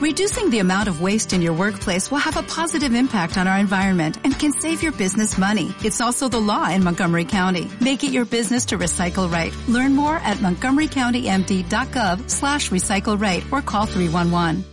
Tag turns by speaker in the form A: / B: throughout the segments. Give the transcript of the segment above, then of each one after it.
A: Reducing the amount of waste in your workplace will have a positive impact on our environment and can save your business money. It's also the law in Montgomery County. Make it your business to recycle right. Learn more at montgomerycountymd.gov slash recycle right or call 311.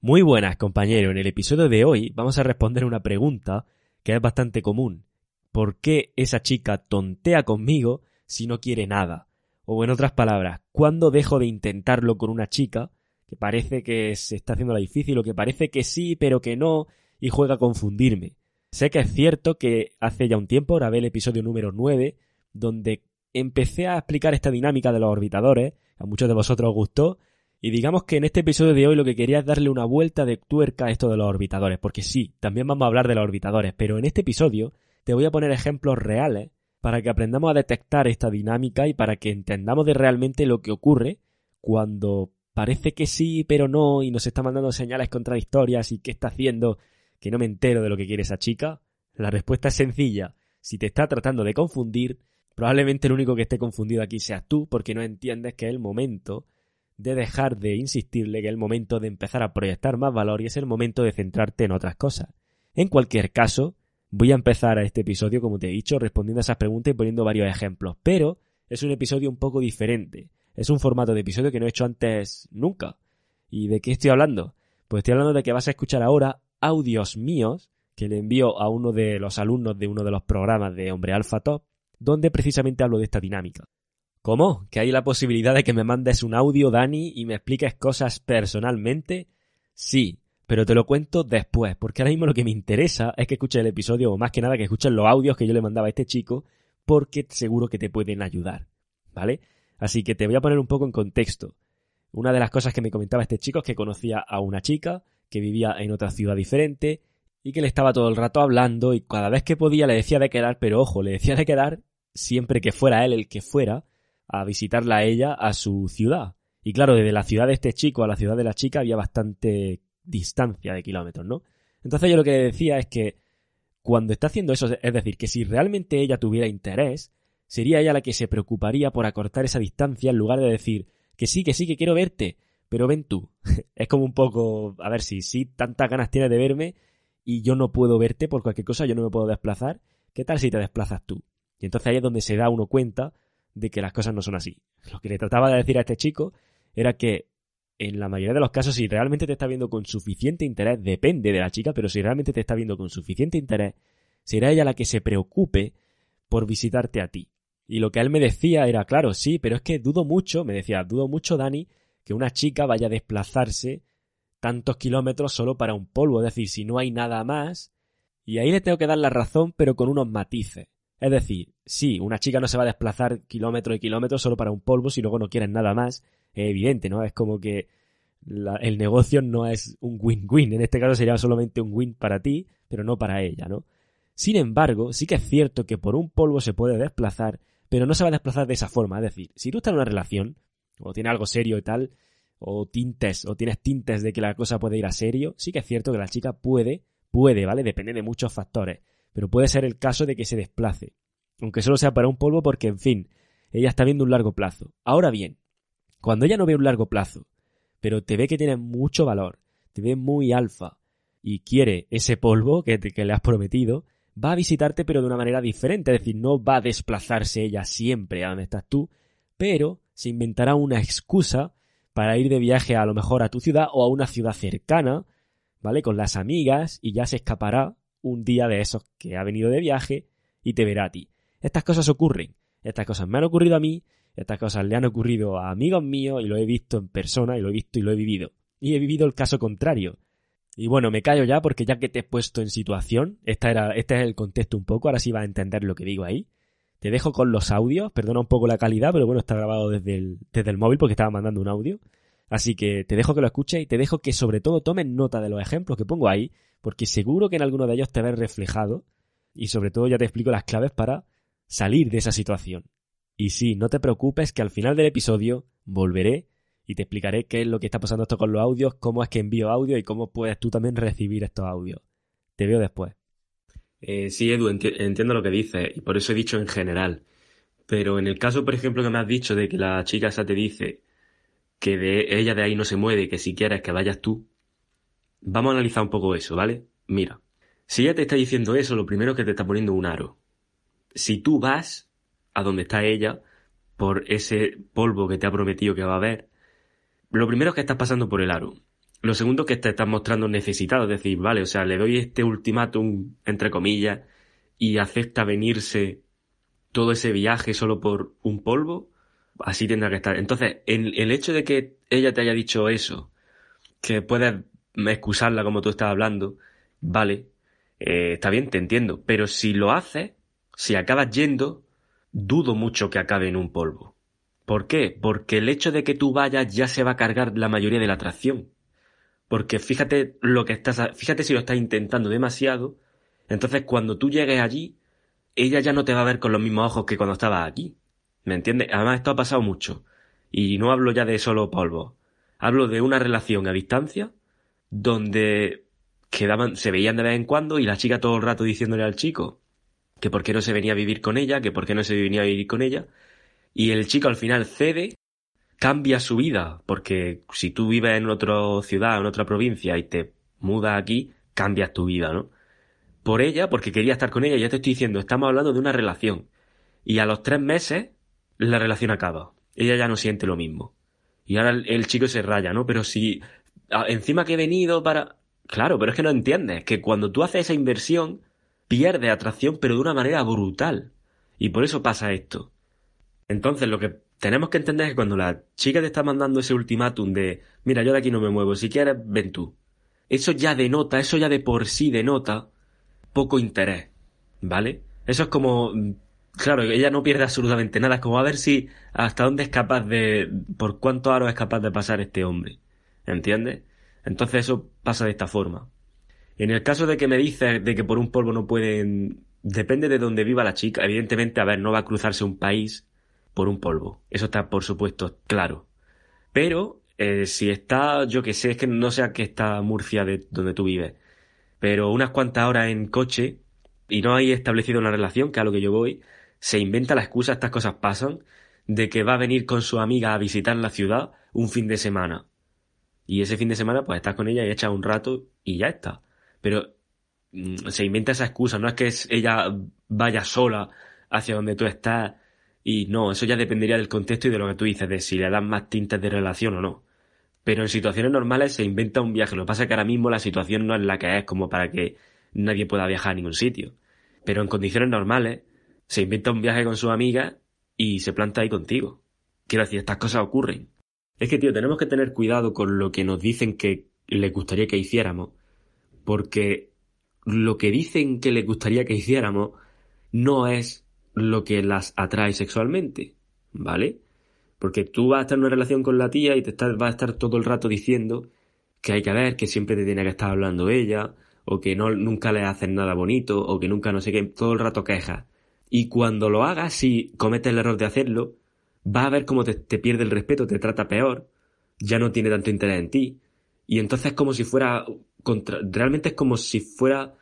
B: Muy buenas, compañero. En el episodio de hoy vamos a responder una pregunta que es bastante común. ¿Por qué esa chica tontea conmigo si no quiere nada? O en otras palabras, ¿cuándo dejo de intentarlo con una chica que parece que se está haciendo la difícil o que parece que sí, pero que no, y juega a confundirme? Sé que es cierto que hace ya un tiempo grabé el episodio número 9, donde empecé a explicar esta dinámica de los orbitadores, a muchos de vosotros os gustó, y digamos que en este episodio de hoy lo que quería es darle una vuelta de tuerca a esto de los orbitadores, porque sí, también vamos a hablar de los orbitadores, pero en este episodio te voy a poner ejemplos reales para que aprendamos a detectar esta dinámica y para que entendamos de realmente lo que ocurre cuando parece que sí, pero no, y nos está mandando señales contradictorias y qué está haciendo, que no me entero de lo que quiere esa chica. La respuesta es sencilla. Si te está tratando de confundir, probablemente el único que esté confundido aquí seas tú, porque no entiendes que es el momento de dejar de insistirle, que es el momento de empezar a proyectar más valor y es el momento de centrarte en otras cosas. En cualquier caso, Voy a empezar a este episodio, como te he dicho, respondiendo a esas preguntas y poniendo varios ejemplos, pero es un episodio un poco diferente. Es un formato de episodio que no he hecho antes nunca. ¿Y de qué estoy hablando? Pues estoy hablando de que vas a escuchar ahora audios míos que le envío a uno de los alumnos de uno de los programas de Hombre Alpha Top, donde precisamente hablo de esta dinámica. ¿Cómo? ¿Que hay la posibilidad de que me mandes un audio, Dani, y me expliques cosas personalmente? Sí, pero te lo cuento después, porque ahora mismo lo que me interesa es que escuches el episodio, o más que nada que escuches los audios que yo le mandaba a este chico, porque seguro que te pueden ayudar, ¿vale? Así que te voy a poner un poco en contexto. Una de las cosas que me comentaba este chico es que conocía a una chica que vivía en otra ciudad diferente y que le estaba todo el rato hablando y cada vez que podía le decía de quedar, pero ojo, le decía de quedar siempre que fuera él el que fuera a visitarla a ella a su ciudad. Y claro, desde la ciudad de este chico a la ciudad de la chica había bastante distancia de kilómetros, ¿no? Entonces yo lo que decía es que cuando está haciendo eso, es decir, que si realmente ella tuviera interés, sería ella la que se preocuparía por acortar esa distancia en lugar de decir que sí, que sí, que quiero verte, pero ven tú. es como un poco, a ver si sí, tantas ganas tienes de verme y yo no puedo verte por cualquier cosa, yo no me puedo desplazar, ¿qué tal si te desplazas tú? Y entonces ahí es donde se da uno cuenta de que las cosas no son así. Lo que le trataba de decir a este chico era que en la mayoría de los casos, si realmente te está viendo con suficiente interés, depende de la chica, pero si realmente te está viendo con suficiente interés, será ella la que se preocupe por visitarte a ti. Y lo que él me decía era, claro, sí, pero es que dudo mucho, me decía, dudo mucho, Dani, que una chica vaya a desplazarse tantos kilómetros solo para un polvo, es decir, si no hay nada más. Y ahí le tengo que dar la razón, pero con unos matices. Es decir, sí, una chica no se va a desplazar kilómetros y kilómetros solo para un polvo si luego no quieren nada más, es evidente, ¿no? Es como que el negocio no es un win-win. En este caso sería solamente un win para ti, pero no para ella, ¿no? Sin embargo, sí que es cierto que por un polvo se puede desplazar, pero no se va a desplazar de esa forma. Es decir, si tú estás en una relación, o tienes algo serio y tal, o tintes, o tienes tintes de que la cosa puede ir a serio, sí que es cierto que la chica puede, puede, ¿vale? Depende de muchos factores, pero puede ser el caso de que se desplace. Aunque solo sea para un polvo porque, en fin, ella está viendo un largo plazo. Ahora bien, cuando ella no ve un largo plazo, pero te ve que tiene mucho valor, te ve muy alfa y quiere ese polvo que, que le has prometido, va a visitarte pero de una manera diferente, es decir, no va a desplazarse ella siempre a donde estás tú, pero se inventará una excusa para ir de viaje a lo mejor a tu ciudad o a una ciudad cercana, ¿vale? Con las amigas y ya se escapará un día de esos que ha venido de viaje y te verá a ti. Estas cosas ocurren, estas cosas me han ocurrido a mí estas cosas le han ocurrido a amigos míos y lo he visto en persona y lo he visto y lo he vivido. Y he vivido el caso contrario. Y bueno, me callo ya porque ya que te he puesto en situación, esta era, este es el contexto un poco, ahora sí vas a entender lo que digo ahí. Te dejo con los audios, perdona un poco la calidad, pero bueno, está grabado desde el, desde el móvil porque estaba mandando un audio. Así que te dejo que lo escuches y te dejo que sobre todo tomes nota de los ejemplos que pongo ahí, porque seguro que en alguno de ellos te ves reflejado y sobre todo ya te explico las claves para salir de esa situación. Y sí, no te preocupes que al final del episodio volveré y te explicaré qué es lo que está pasando esto con los audios, cómo es que envío audio y cómo puedes tú también recibir estos audios. Te veo después.
C: Eh, sí, Edu, entiendo lo que dices y por eso he dicho en general. Pero en el caso, por ejemplo, que me has dicho de que la chica esa te dice
B: que de ella de ahí no se mueve, que si quieres que vayas tú, vamos a analizar un poco eso, ¿vale? Mira, si ella te está diciendo eso, lo primero es que te está poniendo un aro. Si tú vas a donde está ella, por ese polvo que te ha prometido que va a haber, lo primero es que estás pasando por el aro. Lo segundo es que te estás mostrando necesitado, es decir, vale, o sea, le doy este ultimátum, entre comillas, y acepta venirse todo ese viaje solo por un polvo, así tendrá que estar. Entonces, el, el hecho de que ella te haya dicho eso, que puedes excusarla como tú estás hablando, vale, eh, está bien, te entiendo, pero si lo haces, si acabas yendo, dudo mucho que acabe en un polvo. ¿Por qué? Porque el hecho de que tú vayas ya se va a cargar la mayoría de la atracción. Porque fíjate lo que estás, fíjate si lo estás intentando demasiado, entonces cuando tú llegues allí, ella ya no te va a ver con los mismos ojos que cuando estabas aquí. ¿Me entiendes? Además esto ha pasado mucho. Y no hablo ya de solo polvo. Hablo de una relación a distancia donde quedaban, se veían de vez en cuando y la chica todo el rato diciéndole al chico que por qué no se venía a vivir con ella, que por qué no se venía a vivir con ella. Y el chico al final cede, cambia su vida, porque si tú vives en otra ciudad, en otra provincia y te mudas aquí, cambias tu vida, ¿no? Por ella, porque quería estar con ella, ya te estoy diciendo, estamos hablando de una relación. Y a los tres meses, la relación acaba. Ella ya no siente lo mismo. Y ahora el, chico se raya, ¿no? Pero si encima que he venido para... Claro, pero es que no entiendes, que cuando tú haces esa inversión, pierde atracción, pero de una manera brutal. Y por eso pasa esto. Entonces, lo que tenemos que entender es que cuando la chica te está mandando ese ultimátum de, mira, yo de aquí no me muevo, si quieres, ven tú. Eso ya denota, eso ya de por sí denota poco interés. ¿Vale? Eso es como, claro, ella no pierde absolutamente nada. Es como a ver si, hasta dónde es capaz de, por cuánto aro es capaz de pasar este hombre. ¿Entiendes? Entonces eso pasa de esta forma. En el caso de que me dices de que por un polvo no pueden, depende de dónde viva la chica. Evidentemente, a ver, no va a cruzarse un país por un polvo. Eso está, por supuesto, claro. Pero, eh, si está, yo que sé, es que no sé a qué está Murcia de donde tú vives, pero unas cuantas horas en coche y no hay establecido una relación, que a lo que yo voy, se inventa la excusa, estas cosas pasan, de que va a venir con su amiga a visitar la ciudad un fin de semana. Y ese fin de semana, pues estás con ella y echas un rato y ya está. Pero mm, se inventa esa excusa, no es que ella vaya sola hacia donde tú estás y no, eso ya dependería del contexto y de lo que tú dices, de si le dan más tintes de relación o no. Pero en situaciones normales se inventa un viaje. Lo que pasa es que ahora mismo la situación no es la que es como para que nadie pueda viajar a ningún sitio. Pero en condiciones normales se inventa un viaje con su amiga y se planta ahí contigo. Quiero decir, estas cosas ocurren. Es que, tío, tenemos que tener cuidado con lo que nos dicen que les gustaría que hiciéramos, porque lo que dicen que les gustaría que hiciéramos no es lo que las atrae sexualmente, ¿vale? Porque tú vas a estar en una relación con la tía y te vas a estar todo el rato diciendo que hay que ver, que siempre te tiene que estar hablando ella, o que no, nunca le hacen nada bonito, o que nunca no sé qué, todo el rato quejas. Y cuando lo hagas, si cometes el error de hacerlo, va a ver cómo te, te pierde el respeto, te trata peor, ya no tiene tanto interés en ti. Y entonces es como si fuera, contra, realmente es como si fuera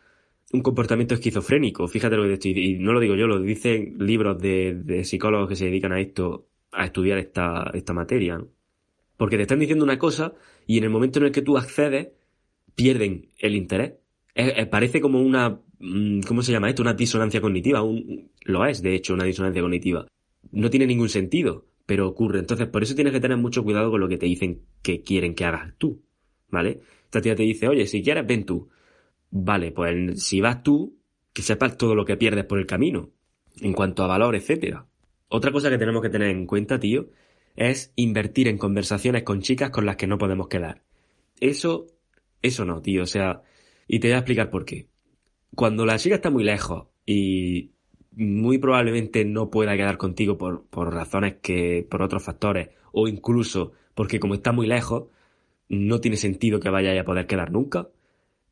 B: un comportamiento esquizofrénico. Fíjate lo que estoy y no lo digo yo, lo dicen libros de, psicólogos que se dedican a esto, a estudiar esta, esta materia. Porque te están diciendo una cosa y en el momento en el que tú accedes, pierden el interés. parece como una, mm, ¿cómo se llama esto? Una disonancia cognitiva. Un, lo es, de hecho, una disonancia cognitiva. No tiene ningún sentido, pero ocurre. Entonces, por eso tienes que tener mucho cuidado con lo que te dicen que quieren que hagas tú. ¿Vale? Esta tía te dice, oye, si quieres, ven tú. Vale, pues si vas tú, que sepas todo lo que pierdes por el camino, en cuanto a valor, etcétera. Otra cosa que tenemos que tener en cuenta, tío, es invertir en conversaciones con chicas con las que no podemos quedar. Eso, eso no, tío, o sea, y te voy a explicar por qué. Cuando la chica está muy lejos y muy probablemente no pueda quedar contigo por, por razones que, por otros factores, o incluso porque como está muy lejos, no tiene sentido que vaya a poder quedar nunca,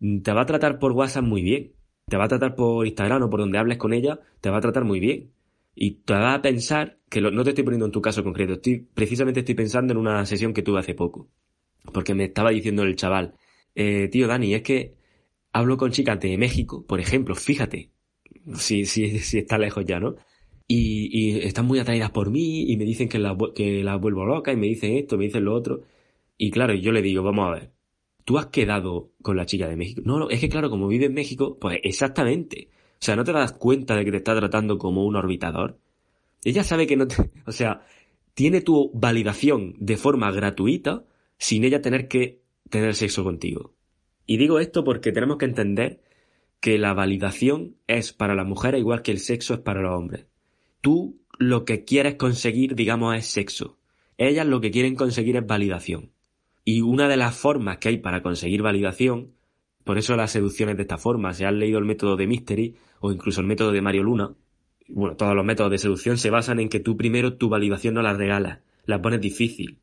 B: te va a tratar por WhatsApp muy bien. Te va a tratar por Instagram o por donde hables con ella, te va a tratar muy bien. Y te va a pensar, que no te estoy poniendo en tu caso concreto, estoy, precisamente estoy pensando en una sesión que tuve hace poco. Porque me estaba diciendo el chaval, eh, tío Dani, es que hablo con chicas de México, por ejemplo, fíjate, si, si, si está lejos ya, ¿no? y, y están muy atraídas por mí y me dicen que las que la vuelvo loca y me dicen esto, me dicen lo otro. Y claro, yo le digo, vamos a ver, ¿tú has quedado con la chica de México? No, es que claro, como vive en México, pues exactamente. O sea, ¿no te das cuenta de que te está tratando como un orbitador? Ella sabe que no te... O sea, tiene tu validación de forma gratuita sin ella tener que tener sexo contigo. Y digo esto porque tenemos que entender que la validación es para las mujeres igual que el sexo es para los hombres. Tú lo que quieres conseguir, digamos, es sexo. Ellas lo que quieren conseguir es validación. Y una de las formas que hay para conseguir validación, por eso las seducciones de esta forma, si has leído el método de Mystery o incluso el método de Mario Luna, bueno, todos los métodos de seducción se basan en que tú primero tu validación no la regalas, la pones difícil.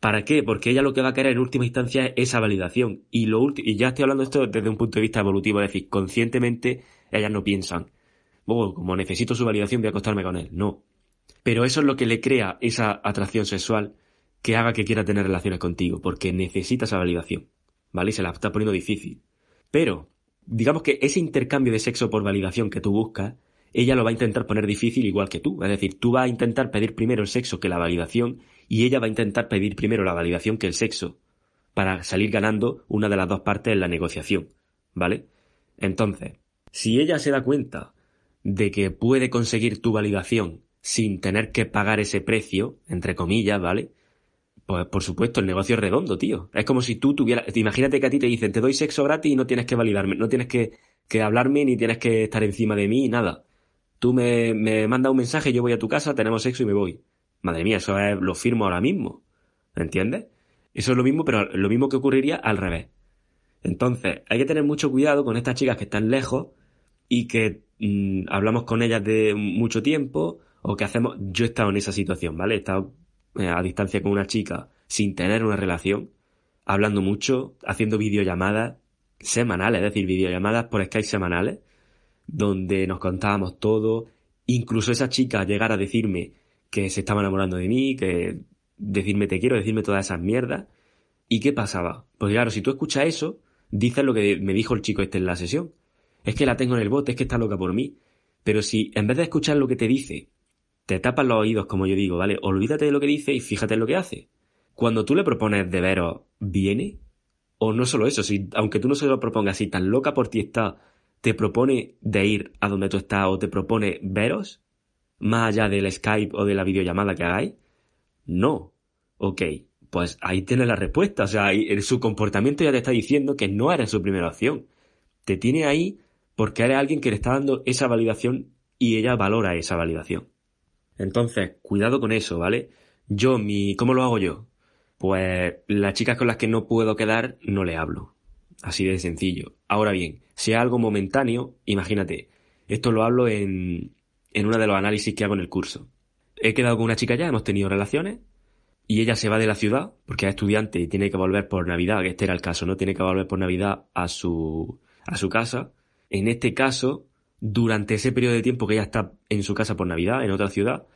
B: ¿Para qué? Porque ella lo que va a querer en última instancia es esa validación. Y lo y ya estoy hablando de esto desde un punto de vista evolutivo, es decir, conscientemente ellas no piensan, como necesito su validación voy a acostarme con él. No. Pero eso es lo que le crea esa atracción sexual que haga que quiera tener relaciones contigo, porque necesita esa validación. ¿Vale? Y se la está poniendo difícil. Pero, digamos que ese intercambio de sexo por validación que tú buscas, ella lo va a intentar poner difícil igual que tú. Es decir, tú vas a intentar pedir primero el sexo que la validación y ella va a intentar pedir primero la validación que el sexo para salir ganando una de las dos partes en la negociación. ¿Vale? Entonces, si ella se da cuenta de que puede conseguir tu validación sin tener que pagar ese precio, entre comillas, ¿vale? Pues por supuesto, el negocio es redondo, tío. Es como si tú tuvieras, imagínate que a ti te dicen, te doy sexo gratis y no tienes que validarme, no tienes que, que hablarme ni tienes que estar encima de mí, nada. Tú me, me mandas un mensaje, yo voy a tu casa, tenemos sexo y me voy. Madre mía, eso es, lo firmo ahora mismo. ¿Entiendes? Eso es lo mismo, pero lo mismo que ocurriría al revés. Entonces, hay que tener mucho cuidado con estas chicas que están lejos y que mm, hablamos con ellas de mucho tiempo o que hacemos. Yo he estado en esa situación, ¿vale? He estado a distancia con una chica sin tener una relación, hablando mucho, haciendo videollamadas semanales, es decir, videollamadas por Skype semanales, donde nos contábamos todo, incluso esa chica llegar a decirme que se estaba enamorando de mí, que decirme te quiero, decirme todas esas mierdas. ¿Y qué pasaba? Pues claro, si tú escuchas eso, dices lo que me dijo el chico este en la sesión. Es que la tengo en el bote, es que está loca por mí. Pero si en vez de escuchar lo que te dice, te tapas los oídos, como yo digo, ¿vale? Olvídate de lo que dice y fíjate en lo que hace. Cuando tú le propones de veros, ¿viene? O no solo eso, si aunque tú no se lo propongas, si tan loca por ti está, te propone de ir a donde tú estás o te propone veros, más allá del Skype o de la videollamada que hagáis, no. Ok, pues ahí tienes la respuesta. O sea, su comportamiento ya te está diciendo que no eres su primera opción. Te tiene ahí porque eres alguien que le está dando esa validación y ella valora esa validación. Entonces, cuidado con eso, ¿vale? Yo, mi, ¿cómo lo hago yo? Pues las chicas con las que no puedo quedar, no le hablo. Así de sencillo. Ahora bien, si es algo momentáneo, imagínate, esto lo hablo en, en uno de los análisis que hago en el curso. He quedado con una chica ya, hemos tenido relaciones, y ella se va de la ciudad, porque es estudiante y tiene que volver por Navidad, que este era el caso, ¿no? Tiene que volver por Navidad a su, a su casa. En este caso, durante ese periodo de tiempo que ella está en su casa por Navidad, en otra ciudad,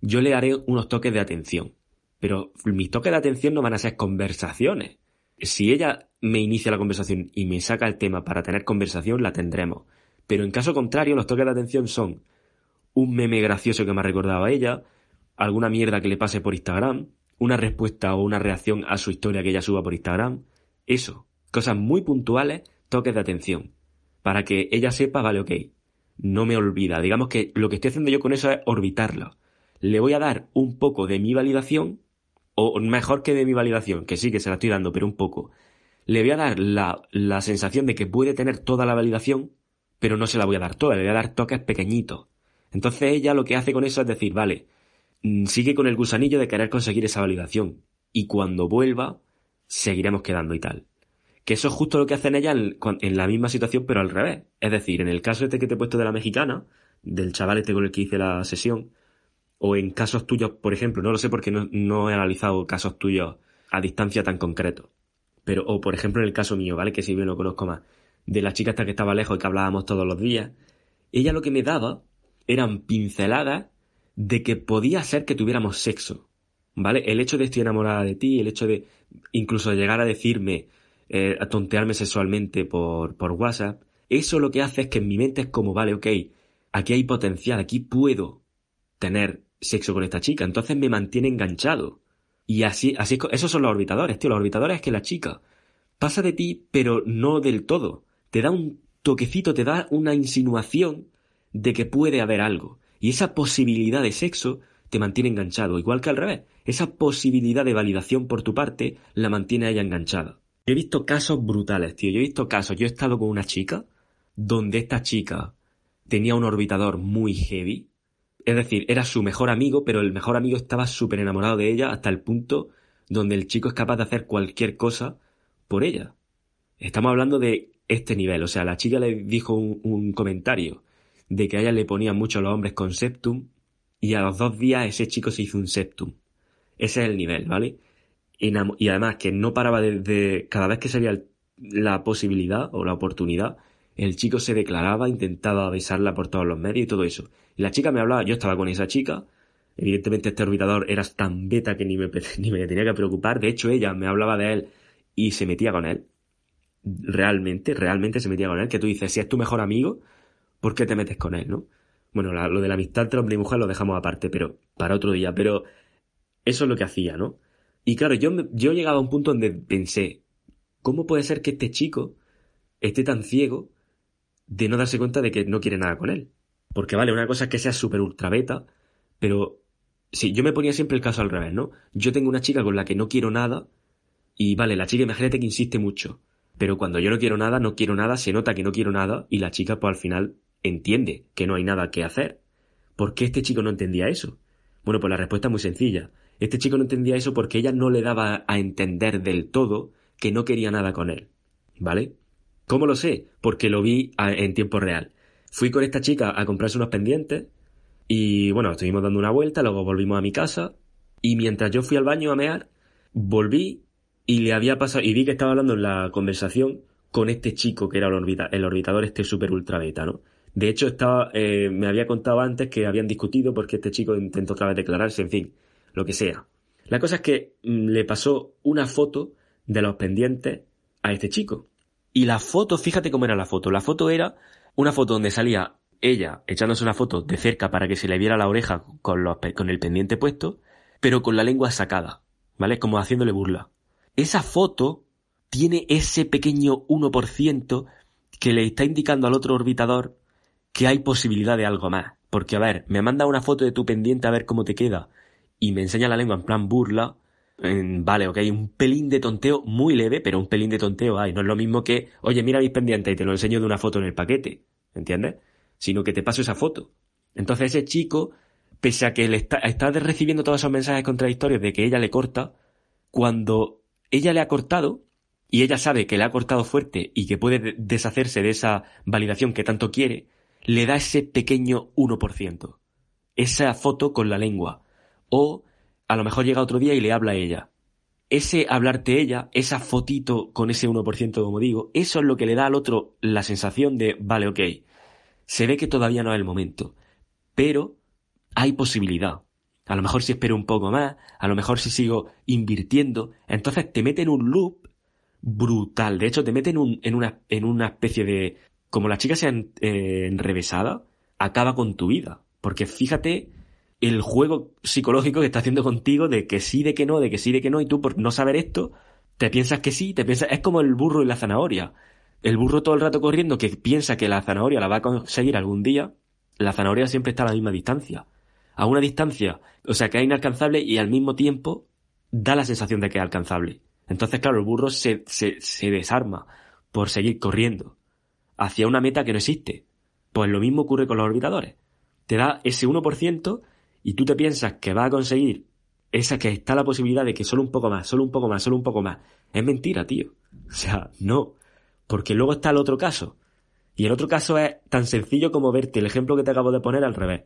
B: yo le haré unos toques de atención. Pero mis toques de atención no van a ser conversaciones. Si ella me inicia la conversación y me saca el tema para tener conversación, la tendremos. Pero en caso contrario, los toques de atención son un meme gracioso que me ha recordado a ella, alguna mierda que le pase por Instagram, una respuesta o una reacción a su historia que ella suba por Instagram. Eso, cosas muy puntuales, toques de atención. Para que ella sepa, vale, ok, no me olvida. Digamos que lo que estoy haciendo yo con eso es orbitarlo. Le voy a dar un poco de mi validación, o mejor que de mi validación, que sí que se la estoy dando, pero un poco. Le voy a dar la, la sensación de que puede tener toda la validación, pero no se la voy a dar toda, le voy a dar toques pequeñitos entonces ella lo que hace con eso es decir, vale, mm, sigue con el gusanillo de querer conseguir esa validación. Y cuando vuelva, seguiremos quedando y tal. Que eso es justo lo que hacen ella en, la misma situación, pero al revés. Es decir, en el caso este que te he puesto de la mexicana, del chaval este con el que hice la sesión, o en casos tuyos, por ejemplo, no lo sé porque no, no he analizado casos tuyos a distancia tan concreto. Pero, o por ejemplo en el caso mío, ¿vale? Que si bien lo conozco más, de la chica esta que estaba lejos y que hablábamos todos los días, ella lo que me daba eran pinceladas de que podía ser que tuviéramos sexo. ¿Vale? El hecho de estoy enamorada de ti, el hecho de incluso llegar a decirme, eh, a tontearme sexualmente por, por WhatsApp, eso lo que hace es que en mi mente es como, vale, ok, aquí hay potencial, aquí puedo tener sexo con esta chica. Entonces me mantiene enganchado. Y así, así, esos son los orbitadores, tío. Los orbitadores es que la chica pasa de ti, pero no del todo. Te da un toquecito, te da una insinuación de que puede haber algo. Y esa posibilidad de sexo te mantiene enganchado, igual que al revés. Esa posibilidad de validación por tu parte la mantiene ella enganchada. Yo he visto casos brutales, tío. Yo he visto casos. Yo he estado con una chica donde esta chica tenía un orbitador muy heavy. Es decir, era su mejor amigo, pero el mejor amigo estaba súper enamorado de ella hasta el punto donde el chico es capaz de hacer cualquier cosa por ella. Estamos hablando de este nivel. O sea, la chica le dijo un, comentario de que a ella le ponían mucho a los hombres con septum y a los dos días ese chico se hizo un septum. Ese es el nivel, ¿vale? Y además que no paraba de, cada vez que salía la posibilidad o la oportunidad, el chico se declaraba, intentaba besarla por todos los medios y todo eso. Y la chica me hablaba, yo estaba con esa chica, evidentemente este orbitador era tan beta que ni me, ni me tenía que preocupar, de hecho ella me hablaba de él y se metía con él. Realmente, realmente se metía con él, que tú dices, si es tu mejor amigo, ¿por qué te metes con él, no? Bueno, lo de la amistad entre hombre y mujer lo dejamos aparte, pero para otro día, pero eso es lo que hacía, ¿no? Y claro, yo, yo llegaba a un punto donde pensé, ¿cómo puede ser que este chico esté tan ciego de no darse cuenta de que no quiere nada con él? Porque vale, una cosa es que sea súper ultra beta, pero sí, yo me ponía siempre el caso al revés, ¿no? Yo tengo una chica con la que no quiero nada y vale, la chica imagínate que insiste mucho, pero cuando yo no quiero nada, no quiero nada, se nota que no quiero nada y la chica pues al final entiende que no hay nada que hacer. ¿Por qué este chico no entendía eso? Bueno, pues la respuesta es muy sencilla. Este chico no entendía eso porque ella no le daba a entender del todo que no quería nada con él. ¿Vale? ¿Cómo lo sé? Porque lo vi en tiempo real. Fui con esta chica a comprarse unos pendientes y bueno, estuvimos dando una vuelta, luego volvimos a mi casa y mientras yo fui al baño a mear, volví y le había pasado y vi que estaba hablando en la conversación con este chico que era el, el orbitador este super ultra beta, ¿no? De hecho, estaba, eh, me había contado antes que habían discutido porque este chico intentó otra vez declararse, en fin lo que sea. La cosa es que mm, le pasó una foto de los pendientes a este chico. Y la foto, fíjate cómo era la foto. La foto era una foto donde salía ella echándose una foto de cerca para que se le viera la oreja con, con el pendiente puesto, pero con la lengua sacada, ¿vale? Como haciéndole burla. Esa foto tiene ese pequeño 1% que le está indicando al otro orbitador que hay posibilidad de algo más. Porque, a ver, me manda una foto de tu pendiente a ver cómo te queda y me enseña la lengua en plan burla, vale, ok, un pelín de tonteo muy leve, pero un pelín de tonteo hay. No es lo mismo que, oye, mira mis pendientes y te lo enseño de una foto en el paquete, ¿entiendes? Sino que te paso esa foto. Entonces ese chico, pese a que le está, está recibiendo todos esos mensajes contradictorios de que ella le corta, cuando ella le ha cortado, y ella sabe que le ha cortado fuerte y que puede deshacerse de esa validación que tanto quiere, le da ese pequeño 1%. Esa foto con la lengua o a lo mejor llega otro día y le habla a ella. Ese hablarte ella, esa fotito con ese 1%, como digo, eso es lo que le da al otro la sensación de, vale, ok, se ve que todavía no es el momento, pero hay posibilidad. A lo mejor si espero un poco más, a lo mejor si sigo invirtiendo, entonces te mete en un loop brutal. De hecho, te mete en, un, en, una, en una especie de... Como la chica sea enrevesada, acaba con tu vida. Porque fíjate el juego psicológico que está haciendo contigo de que sí, de que no, de que sí, de que no, y tú por no saber esto, te piensas que sí, te piensas, es como el burro y la zanahoria. El burro todo el rato corriendo que piensa que la zanahoria la va a conseguir algún día, la zanahoria siempre está a la misma distancia. A una distancia, o sea que es inalcanzable y al mismo tiempo da la sensación de que es alcanzable. Entonces, claro, el burro se, se, se desarma por seguir corriendo hacia una meta que no existe. Pues lo mismo ocurre con los orbitadores. Te da ese 1% y tú te piensas que vas a conseguir esa que está la posibilidad de que solo un poco más, solo un poco más, solo un poco más, es mentira, tío. O sea, no. Porque luego está el otro caso. Y el otro caso es tan sencillo como verte el ejemplo que te acabo de poner al revés.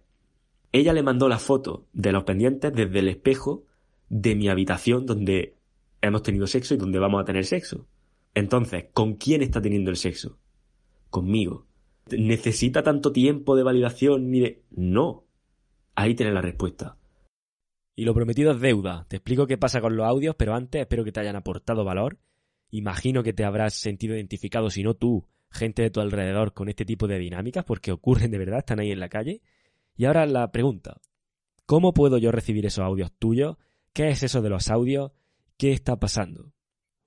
B: Ella le mandó la foto de los pendientes desde el espejo de mi habitación donde hemos tenido sexo y donde vamos a tener sexo. Entonces, ¿con quién está teniendo el sexo? Conmigo. ¿Necesita tanto tiempo de validación ni de... No. Ahí tienes la respuesta.
D: Y lo prometido es deuda. Te explico qué pasa con los audios, pero antes espero que te hayan aportado valor. Imagino que te habrás sentido identificado, si no tú, gente de tu alrededor, con este tipo de dinámicas, porque ocurren de verdad, están ahí en la calle. Y ahora la pregunta.
B: ¿Cómo puedo yo recibir esos audios tuyos? ¿Qué es eso de los audios? ¿Qué está pasando?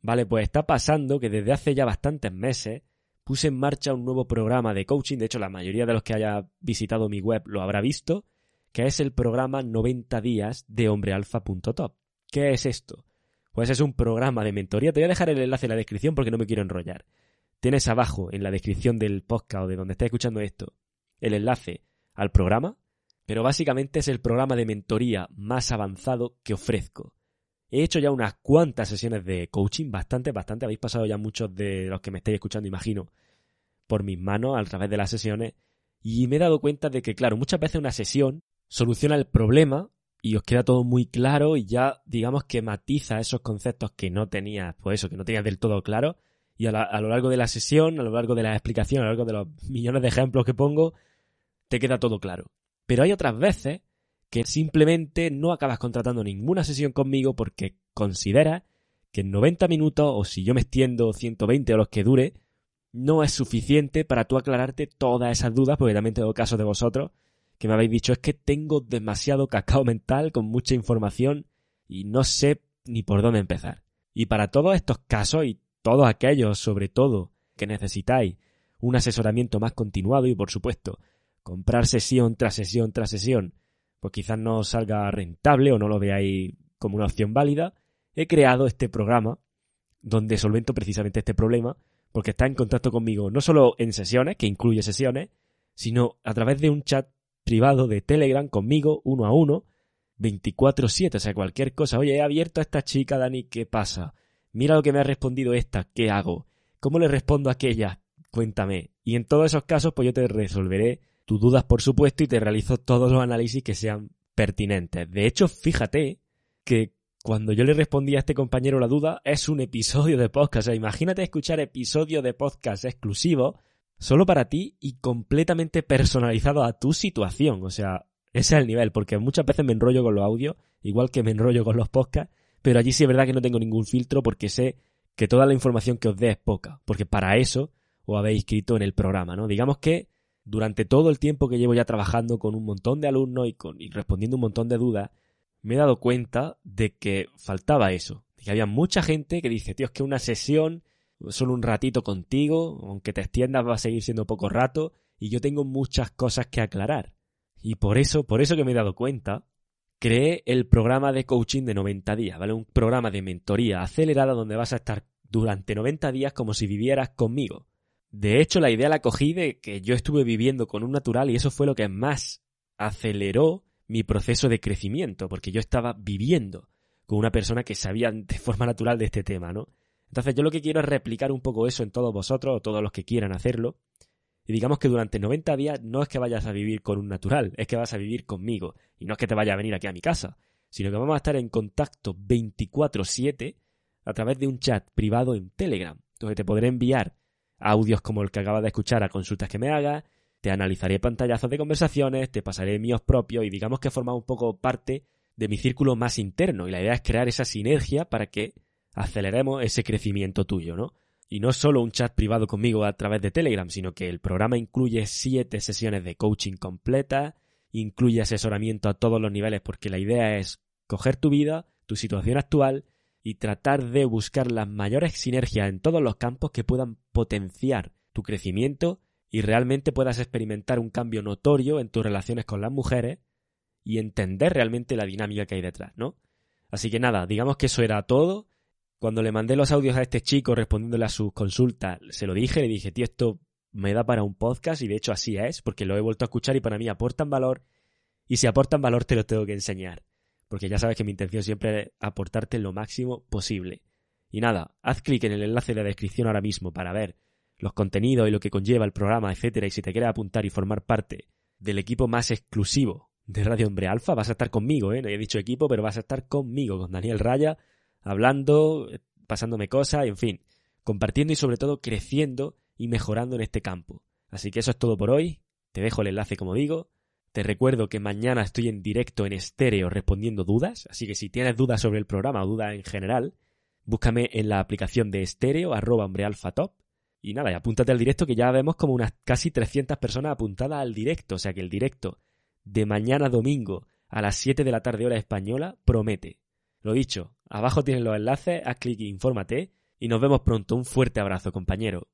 B: Vale, pues está pasando que desde hace ya bastantes meses puse en marcha un nuevo programa de coaching, de hecho la mayoría de los que haya visitado mi web lo habrá visto, que es el programa 90 días de hombrealfa.top. ¿Qué es esto? Pues es un programa de mentoría. Te voy a dejar el enlace en la descripción porque no me quiero enrollar. Tienes abajo en la descripción del podcast o de donde estés escuchando esto el enlace al programa, pero básicamente es el programa de mentoría más avanzado que ofrezco. He hecho ya unas cuantas sesiones de coaching, bastante, bastante. Habéis pasado ya muchos de los que me estáis escuchando, imagino, por mis manos a través de las sesiones. Y me he dado cuenta de que, claro, muchas veces una sesión soluciona el problema y os queda todo muy claro y ya, digamos que matiza esos conceptos que no tenías, pues eso, que no tenías del todo claro. Y a, a lo largo de la sesión, a lo largo de la explicación, a lo largo de los millones de ejemplos que pongo, te queda todo claro. Pero hay otras veces que simplemente no acabas contratando ninguna sesión conmigo porque consideras que en 90 minutos, o si yo me extiendo 120 o los que dure, no es suficiente para tú aclararte todas esas dudas, porque también tengo casos de vosotros que me habéis dicho es que tengo demasiado cacao mental con mucha información y no sé ni por dónde empezar. Y para todos estos casos y todos aquellos, sobre todo, que necesitáis un asesoramiento más continuado y, por supuesto, comprar sesión tras sesión tras sesión, pues quizás no salga rentable o no lo veáis como una opción válida, he creado este programa donde solvento precisamente este problema, porque está en contacto conmigo no solo en sesiones, que incluye sesiones, sino a través de un chat privado de Telegram conmigo, uno a uno, 24-7, o sea, cualquier cosa. Oye, he abierto a esta chica, Dani, ¿qué pasa? Mira lo que me ha respondido esta, ¿qué hago? ¿Cómo le respondo a aquella? Cuéntame. Y en todos esos casos, pues yo te resolveré tus dudas, por supuesto, y te realizo todos los análisis que sean pertinentes. De hecho, fíjate que cuando yo le respondí a este compañero la duda, es un episodio de podcast. O sea, imagínate escuchar episodio de podcast exclusivo solo para ti y completamente personalizado a tu situación. O sea, ese es el nivel, porque muchas veces me enrollo con los audios, igual que me enrollo con los podcasts, pero allí sí es verdad que no tengo ningún filtro porque sé que toda la información que os dé es poca, porque para eso os habéis escrito en el programa, ¿no? Digamos que durante todo el tiempo que llevo ya trabajando con un montón de alumnos y, con, y respondiendo un montón de dudas, me he dado cuenta de que faltaba eso. De que había mucha gente que dice, tío, es que una sesión, solo un ratito contigo, aunque te extiendas va a seguir siendo poco rato, y yo tengo muchas cosas que aclarar. Y por eso, por eso que me he dado cuenta, creé el programa de coaching de 90 días, ¿vale? Un programa de mentoría acelerada donde vas a estar durante 90 días como si vivieras conmigo. De hecho, la idea la cogí de que yo estuve viviendo con un natural y eso fue lo que más aceleró mi proceso de crecimiento, porque yo estaba viviendo con una persona que sabía de forma natural de este tema, ¿no? Entonces yo lo que quiero es replicar un poco eso en todos vosotros o todos los que quieran hacerlo. Y digamos que durante 90 días no es que vayas a vivir con un natural, es que vas a vivir conmigo. Y no es que te vaya a venir aquí a mi casa, sino que vamos a estar en contacto 24/7 a través de un chat privado en Telegram, donde te podré enviar audios como el que acabas de escuchar a consultas que me hagas, te analizaré pantallazos de conversaciones, te pasaré míos propios y digamos que forma un poco parte de mi círculo más interno y la idea es crear esa sinergia para que aceleremos ese crecimiento tuyo, ¿no? Y no solo un chat privado conmigo a través de Telegram, sino que el programa incluye siete sesiones de coaching completas, incluye asesoramiento a todos los niveles porque la idea es coger tu vida, tu situación actual y tratar de buscar las mayores sinergias en todos los campos que puedan potenciar tu crecimiento y realmente puedas experimentar un cambio notorio en tus relaciones con las mujeres y entender realmente la dinámica que hay detrás, ¿no? Así que nada, digamos que eso era todo. Cuando le mandé los audios a este chico respondiéndole a sus consultas, se lo dije, le dije, tío, esto me da para un podcast y de hecho así es, porque lo he vuelto a escuchar y para mí aportan valor y si aportan valor te lo tengo que enseñar porque ya sabes que mi intención siempre es aportarte lo máximo posible. Y nada, haz clic en el enlace de la descripción ahora mismo para ver los contenidos y lo que conlleva el programa, etcétera, y si te quieres apuntar y formar parte del equipo más exclusivo de Radio Hombre Alfa, vas a estar conmigo, ¿eh? No he dicho equipo, pero vas a estar conmigo, con Daniel Raya, hablando, pasándome cosas, en fin, compartiendo y sobre todo creciendo y mejorando en este campo. Así que eso es todo por hoy. Te dejo el enlace como digo te recuerdo que mañana estoy en directo en estéreo respondiendo dudas, así que si tienes dudas sobre el programa o dudas en general, búscame en la aplicación de estéreo arroba hombrealfatop y nada, apúntate al directo que ya vemos como unas casi 300 personas apuntadas al directo, o sea que el directo de mañana domingo a las 7 de la tarde hora española, promete. Lo dicho, abajo tienen los enlaces, haz clic y infórmate y nos vemos pronto. Un fuerte abrazo, compañero.